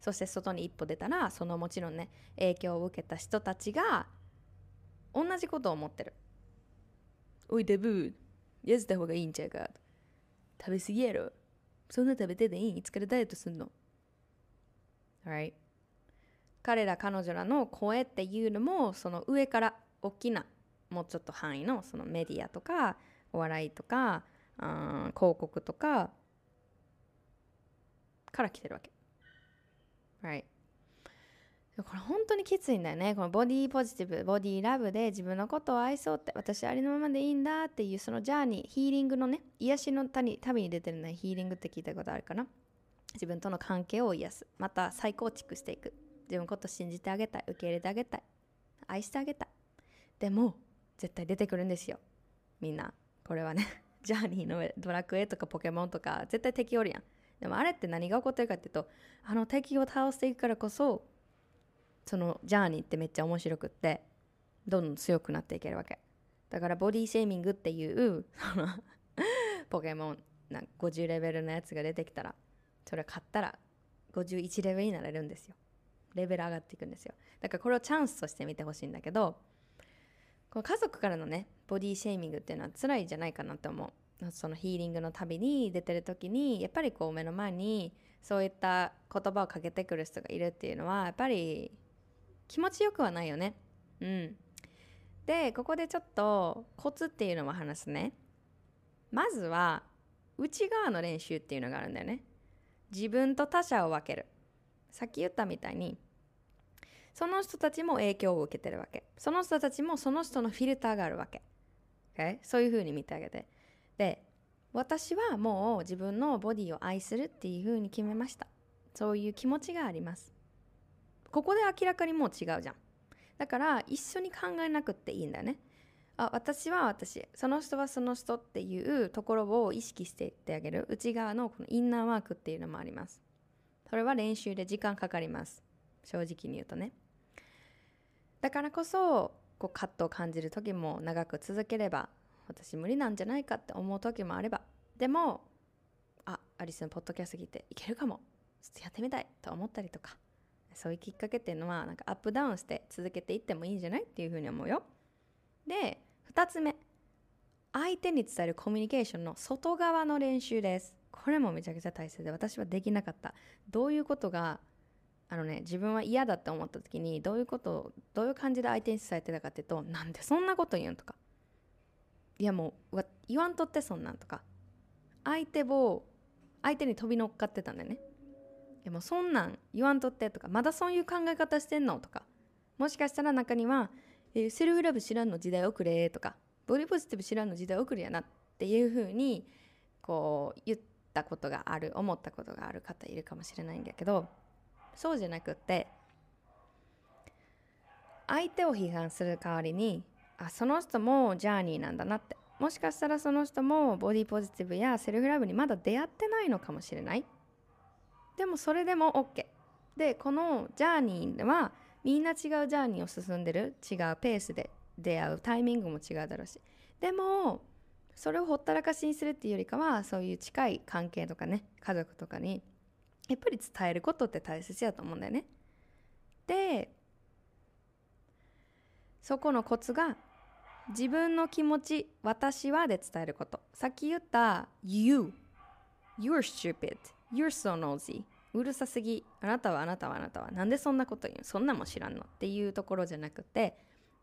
そして外に一歩出たらそのもちろんね影響を受けた人たちが同じことを思ってる。おいデブー痩せた方がいいんちゃうか食べ過ぎやろそんな食べてでいいいつからダイエットすんの Alright. 彼ら彼女らの声っていうのもその上から大きなもうちょっと範囲のそのメディアとかお笑いとか広告とかから来てるわけ。Right. これ本当にきついんだよね。このボディポジティブ、ボディラブで自分のことを愛そうって、私ありのままでいいんだっていうそのジャーニー、ヒーリングのね、癒しの旅に出てるね、ヒーリングって聞いたことあるかな？自分との関係を癒す。また再構築していく。自分のこと信じてあげたい。受け入れてあげたい。愛してあげたい。でも、絶対出てくるんですよ。みんな。これはね、ジャーニーのドラクエとかポケモンとか、絶対敵おるやん。でもあれって何が起こってるかっていうと、あの敵を倒していくからこそ、そのジャーニーってめっちゃ面白くってどんどん強くなっていけるわけ。だからボディシェーミングっていう ポケモンな50レベルのやつが出てきたらそれ買ったら51レベルになれるんですよ。レベル上がっていくんですよ。だからこれをチャンスとして見てほしいんだけどこの家族からのねボディシェーミングっていうのは辛いじゃないかなって思う。そのヒーリングの旅に出てる時にやっぱりこう目の前にそういった言葉をかけてくる人がいるっていうのはやっぱり気持ちよくはないよね。うん。で、ここでちょっとコツっていうのも話すね。まずは内側の練習っていうのがあるんだよね。自分と他者を分ける。さっき言ったみたいに、その人たちも影響を受けてるわけ。その人たちもその人のフィルターがあるわけ。Okay? そういうふうに見てあげて。で私はもう自分のボディを愛するっていうふうに決めましたそういう気持ちがありますここで明らかにもう違うじゃん。だから一緒に考えなくっていいんだよね。あ私は私その人はその人っていうところを意識していってあげる。内側のこのインナーワークっていうのもあります。それは練習で時間かかります。正直に言うとね。だからこそこうカットを感じる時も長く続ければ私無理なんじゃないかって思う時もあれば。でもあアリスのポッドキャスト聞いていけるかも。ちょっとやってみたいと思ったりとか。そういうきっかけっていうのはなんかアップダウンして続けていってもいいんじゃないっていうふうに思うよ。で2つ目。相手に伝えるコミュニケーションの外側の練習です。これもめちゃくちゃ大切で私はできなかった。どういうことがあのね自分は嫌だって思った時にどういうことをどういう感じで相手に伝えてたかっていうとなんでそんなこと言うんとか。いやもう言わんとってそんなんとか。相手を相手に飛び乗っかってたんだよね。いやもそんなん言わんとってとかまだそういう考え方してんのとかもしかしたら中には、えー、セルフラブ知らんの時代遅れとかボディポジティブ知らんの時代遅れやなっていうふうにこう言ったことがある思ったことがある方いるかもしれないんだけどそうじゃなくって相手を批判する代わりにあその人もジャーニーなんだなって。もしかしたらその人もボディポジティブやセルフラブにまだ出会ってないのかもしれない。でもそれでも OK でこのジャーニーではみんな違うジャーニーを進んでる。違うペースで出会うタイミングも違うだろうし。でもそれをほったらかしにするっていうよりかはそういう近い関係とかね家族とかにやっぱり伝えることって大切やと思うんだよね。でそこのコツが自分の気持ち私はで伝えること。さっき言った You You're stupid You're so nosy うるさすぎ。あなたはあなたはあなたは。なんでそんなこと言う？そんなも知らんの？っていうところじゃなくて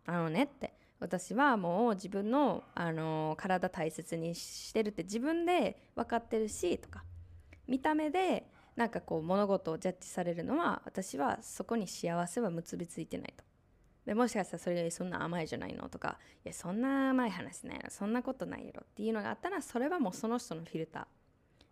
あのねって。私はもう自分の、あの体大切にしてるって自分で分かってるしとか。見た目でなんかこう物事をジャッジされるのは私はそこに幸せは結びついてないと。でもしかしたらそれよりそんな甘いじゃないのとか。いやそんな甘い話ないのそんなことないやろ。っていうのがあったらそれはもうその人のフィルタ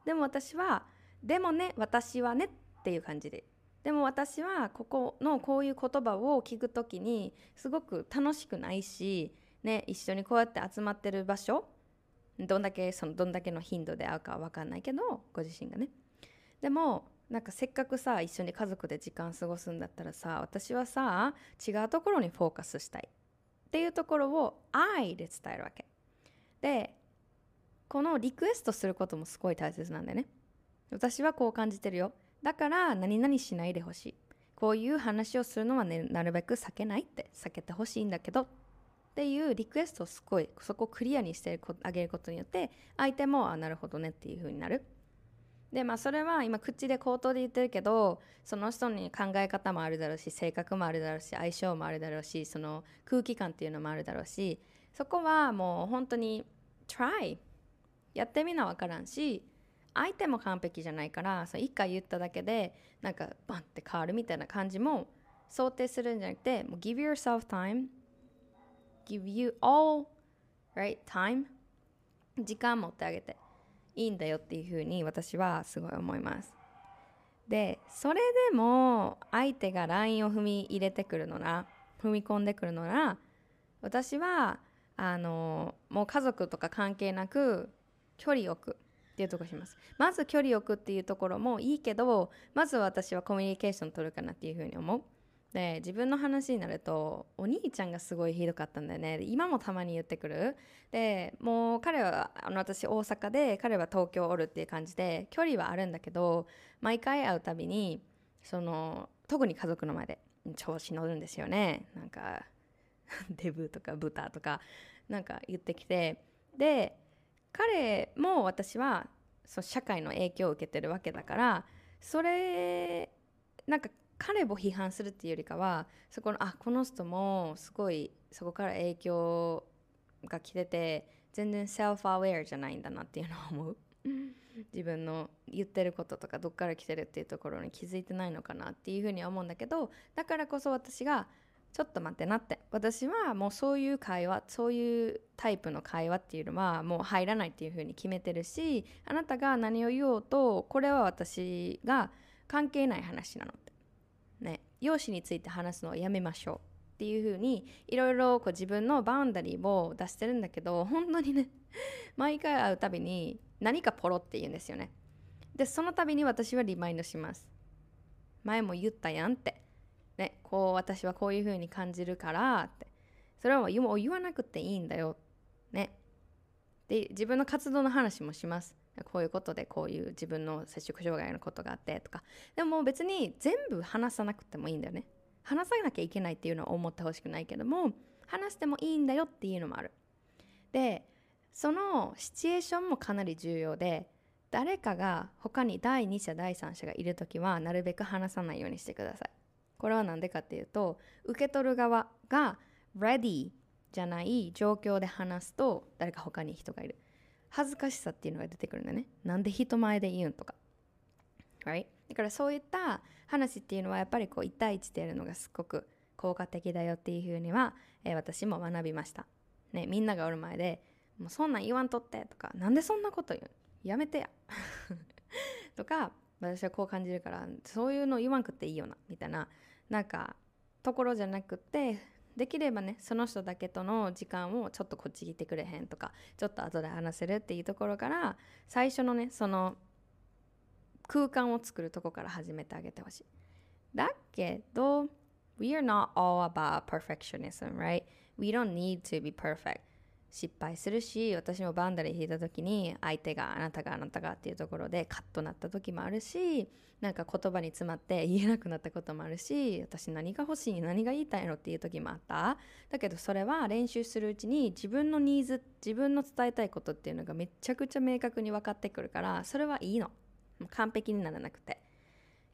ー。でも私はでもね私はねっていう感じで。でも私はここのこういう言葉を聞く時にすごく楽しくないし、ね、一緒にこうやって集まってる場所どんだけそのどんだけの頻度で会うかは分かんないけどご自身がね。でもなんかせっかくさ一緒に家族で時間過ごすんだったらさ私はさ違うところにフォーカスしたい。っていうところを愛で伝えるわけ。でこのリクエストすることもすごい大切なんだよね。私はこう感じてるよ。だから何々しないでほしい。こういう話をするのは、ね、なるべく避けないって避けてほしいんだけど。っていうリクエストをすごいそこをクリアにしてあげることによって相手もあなるほどねっていう風になる。でまあそれは今口で口頭で言ってるけどその人に考え方もあるだろうし性格もあるだろうし相性もあるだろうしその空気感っていうのもあるだろうしそこはもう本当に try やってみな分からんし相手も完璧じゃないからそ一回言っただけでなんかバンって変わるみたいな感じも想定するんじゃなくてもう give yourself time. Give you all right time. 時間持ってあげて。いいんだよっていうふうに私はすごい思います。でそれでも相手がラインを踏み入れてくるのな踏み込んでくるのな私はあのもう家族とか関係なく距離を置く。っていうとこします。まず距離を置くっていうところもいいけどまず私はコミュニケーション取るかなっていうふうに思う。で自分の話になるとお兄ちゃんがすごいひどかったんだよね。今もたまに言ってくる。でもう彼はあの私大阪で彼は東京おるっていう感じで距離はあるんだけど毎回会うたびにその特に家族の前で調子乗るんですよね。なんかデブとか豚とかなんか言ってきて。で彼も私はそ社会の影響を受けてるわけだからそれなんか彼を批判するっていうよりかはそこのあこの人もすごいそこから影響が来てて全然セルフアウェアじゃないんだなっていうのは思う。自分の言ってることとかどっから来てるっていうところに気づいてないのかなっていうふうには思うんだけどだからこそ私がちょっと待ってなって。私はもうそういう会話そういうタイプの会話っていうのはもう入らないっていうふうに決めてるしあなたが何を言おうとこれは私が関係ない話なのって。ね。容姿について話すのをやめましょうっていうふうにいろいろ自分のバウンダリーを出してるんだけど本当にね 毎回会うたびに何かポロって言うんですよね。でその度に私はリマインドします。前も言ったやんって。ね、こう私はこういう風に感じるからって。それはもう言わなくていいんだよね。で自分の活動の話もします。こういうことでこういう自分の摂食障害のことがあってとか。でも別に全部話さなくてもいいんだよね。話さなきゃいけないっていうのは思ってほしくないけども話してもいいんだよっていうのもある。でそのシチュエーションもかなり重要で誰かが他に第二者第三者がいる時はなるべく話さないようにしてください。これは何でかっていうと受け取る側が ready じゃない状況で話すと誰か他に人がいる。恥ずかしさっていうのが出てくるんだね。なんで人前で言うんとか。Right? だからそういった話っていうのはやっぱりこう1対1でやるのがすっごく効果的だよっていうふうには、えー、私も学びました、ね、みんながおる前でもうそんなん言わんとってとかなんでそんなこと言うやめてや。とか私はこう感じるからそういうの言わんくっていいよなみたいななんかところじゃなくてできればねその人だけとの時間をちょっとこっち来てくれへんとかちょっと後で話せるっていうところから最初のねその空間を作るとこから始めてあげてほしいだけど We are not all about perfectionism, right? We don't need to be perfect. 失敗するし私もバンダリー引いた時に相手があなたがあなたがっていうところでカッとなった時もあるしなんか言葉に詰まって言えなくなったこともあるし私何が欲しい何が言いたいのっていう時もあった。だけどそれは練習するうちに自分のニーズ自分の伝えたいことっていうのがめちゃくちゃ明確に分かってくるからそれはいいの。完璧にならなくて。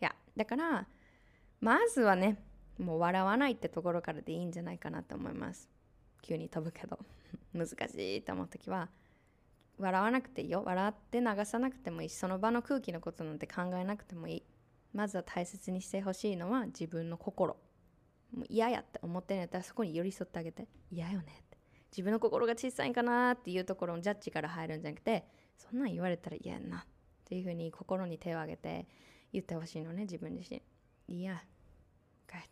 いやだからまずはねもう笑わないってところからでいいんじゃないかなと思います。急に飛ぶけど 難しいと思う時は笑わなくていいよ。笑って流さなくてもいいしその場の空気のことなんて考えなくてもいい。まずは大切にしてほしいのは自分の心。もう嫌やって思ってんやったらそこに寄り添ってあげて。嫌よねって。自分の心が小さいんかなっていうところのジャッジから入るんじゃなくてそんなん言われたら嫌やなっていうふうに心に手を挙げて言ってほしいのね自分自身。いや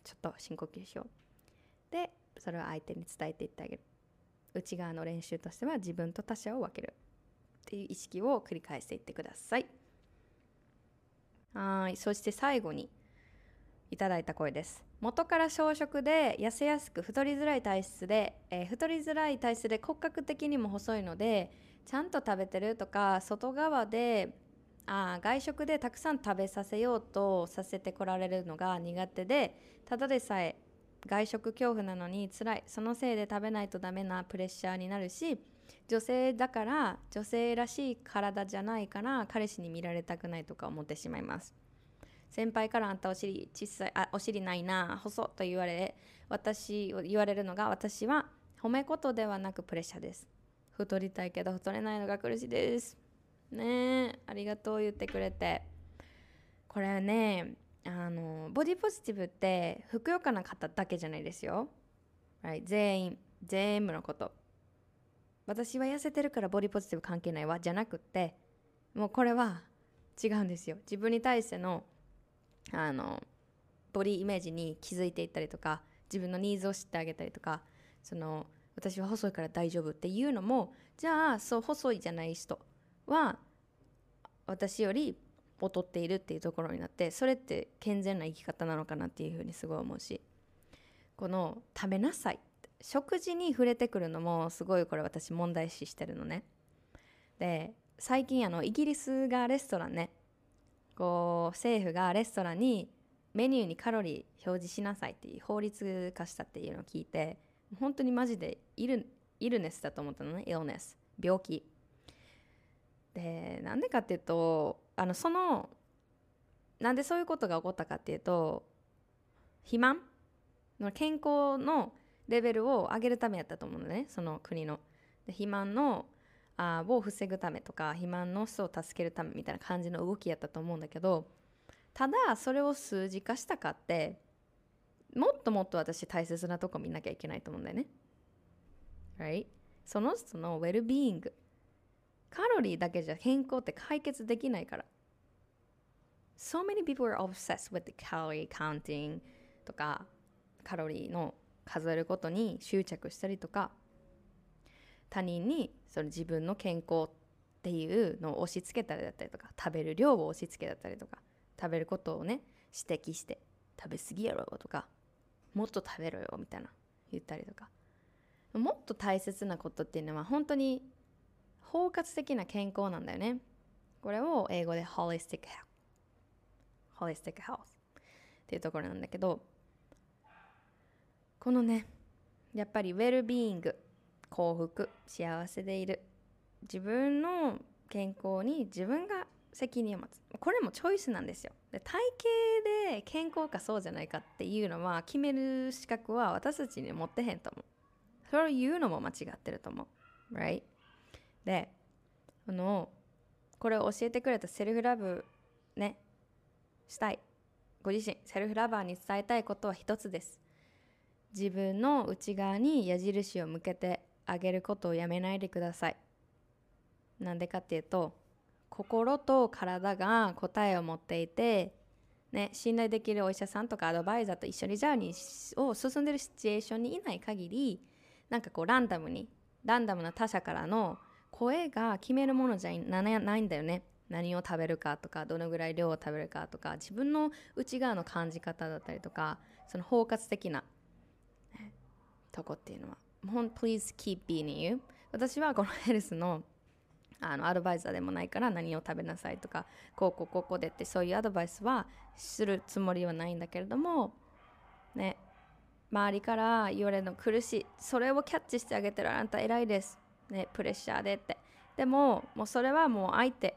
ちょっと深呼吸しよう。でそれを相手に伝えていってあげる。内側の練習としては自分と他者を分ける。っていう意識を繰り返していってください。はい。そして最後にいただいた声です。元から小食で痩せやすく太りづらい体質で、えー、太りづらい体質で骨格的にも細いのでちゃんと食べてるとか外側であ外食でたくさん食べさせようとさせてこられるのが苦手でただでさえ外食恐怖なのに辛い。そのせいで食べないとダメなプレッシャーになるし女性だから女性らしい体じゃないから彼氏に見られたくないとか思ってしまいます。先輩からあんたお尻小さいあお尻ないな細と言われ私言われるのが私は褒め言ではなくプレッシャーです。太りたいけど太れないのが苦しいです。ねえありがとう言ってくれて。これはねあのボディポジティブってふくよかな方だけじゃないですよ、はい、全員全部のこと。私は痩せてるからボディポジティブ関係ないわ。じゃなくってもうこれは違うんですよ。自分に対してのあのボディイメージに気づいていったりとか自分のニーズを知ってあげたりとかその私は細いから大丈夫っていうのもじゃあそう細いじゃない人は私より劣っているっていうところになってそれって健全な生き方なのかなっていうふうにすごい思うしこの食べなさい。食事に触れてくるのもすごいこれ私問題視してるのね。で最近あのイギリスがレストランね。こう政府がレストランにメニューにカロリー表示しなさいっていう法律化したっていうのを聞いて本当にマジでイルイルネスだと思ったのね。イルネス病気。でなんでかっていうとあのそのなんでそういうことが起こったかっていうと肥満？の健康のレベルを上げるためやったと思うのねその国の。で肥満のあを防ぐためとか肥満の人を助けるためみたいな感じの動きやったと思うんだけどただそれを数字化したかってもっともっと私大切なとこ見なきゃいけないと思うんだよね。Right? その人のウェルビーイング。カロリーだけじゃ健康って解決できないから。So many people are obsessed with the calorie counting とかカロリーの数えることに執着したりとか他人にその自分の健康っていうのを押し付けたりだったりとか食べる量を押し付けたったりとか食べることをね指摘して食べ過ぎやろとかもっと食べろよみたいな言ったりとかもっと大切なことっていうのは本当に包括的な健康なんだよね。これを英語で holistic health holistic health っていうところなんだけどこのねやっぱりウェルビーイング幸福幸せでいる。自分の健康に自分が責任を持つ。これもチョイスなんですよ。で体型で健康かそうじゃないかっていうのは決める資格は私たちに持ってへんと思う。それを言うのも間違ってると思う。Right? であのこれを教えてくれたセルフラブねしたい。ご自身セルフラバーに伝えたいことは一つです。自分の内側に矢印を向けてあげることをやめないでください。なんでかっていうと心と体が答えを持っていて、ね、信頼できるお医者さんとかアドバイザーと一緒にジャーニーを進んでるシチュエーションにいない限りなんかこうランダムにランダムな他者からの声が決めるものじゃないんだよね。何を食べるかとかどのぐらい量を食べるかとか自分の内側の感じ方だったりとかその包括的な、とこっていうのは。ほん Please keep being you 私はこのヘルスのあのアドバイザーでもないから何を食べなさいとかこうこうこうこうでってそういうアドバイスはするつもりはないんだけれどもね周りから言われるの苦しい。それをキャッチしてあげてる。あなた偉いです。ねプレッシャーでって。でももうそれはもう相手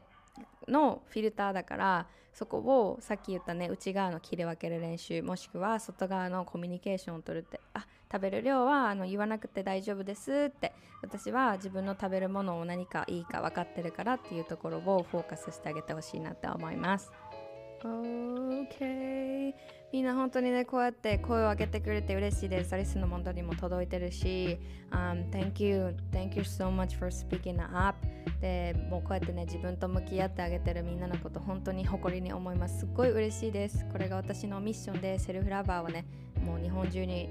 のフィルターだからそこをさっき言ったね内側の切り分ける練習もしくは外側のコミュニケーションを取るって。あ食べる量はあの言わなくて大丈夫ですって。私は自分の食べるものを何かいいか分かってるからっていうところをフォーカスしてあげてほしいなって思います。OK みんな本当にねこうやって声を上げてくれて嬉しいです。アリスの元にも届いてるし、um, Thank you. Thank you so much for speaking up. でもうこうやってね自分と向き合ってあげてるみんなのこと本当に誇りに思います。すっごい嬉しいです。これが私のミッションでセルフラバーをねもう日本中に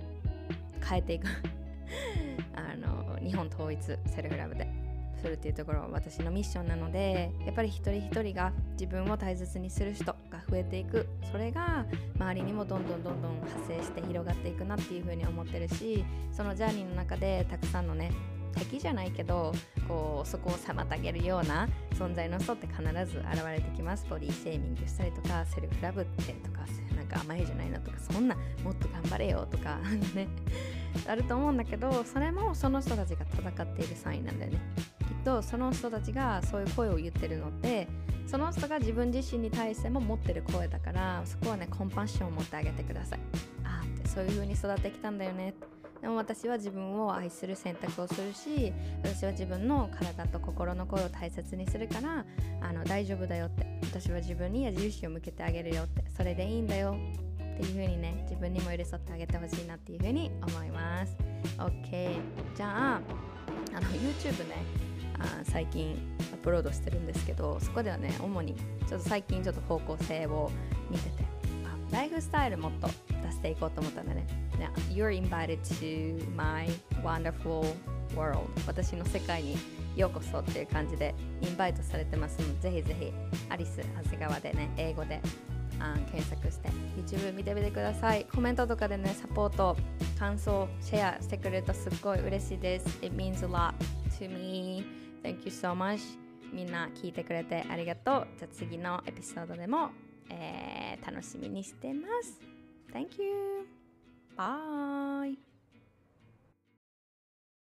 変えていく。あの日本統一セルフラブで。するっていうところは私のミッションなのでやっぱり一人一人が自分を大切にする人が増えていく。それが周りにもどんどんどんどん派生して広がっていくなっていうふうに思ってるしそのジャーニーの中でたくさんのね敵じゃないけどこうそこを妨げるような存在の人って必ず現れてきます。ボディシェーミングしたりとかセルフラブってとかなんか甘いじゃないのとかそんなもっと頑張れよとかねあると思うんだけどそれもその人たちが戦っているサインなんだよね。とその人たちがそういう声を言ってるのってその人が自分自身に対しても持ってる声だからそこはねコンパッションを持ってあげてください。ああってそういう風に育ってきたんだよね。でも私は自分を愛する選択をするし私は自分の体と心の声を大切にするからあの大丈夫だよって私は自分に矢印を向けてあげるよってそれでいいんだよ。っていう風にね自分にも寄り添ってあげてほしいなっていう風に思います。OK じゃああの YouTube ねあ最近アップロードしてるんですけどそこではね主にちょっと最近ちょっと方向性を見ててライフスタイルもっと出していこうと思ったんでね。You're invited to my wonderful world 私の世界にようこそっていう感じでインバイトされてますのでぜひぜひアリス長谷川でね英語であ検索して YouTube 見てみてください。コメントとかでねサポート感想シェアしてくれるとすっごい嬉しいです。It means a lot to me Thank you so much. みんな聞いてくれてありがとう。じゃあ次のエピソードでも、えー、楽しみにしてます。Thank you. Bye.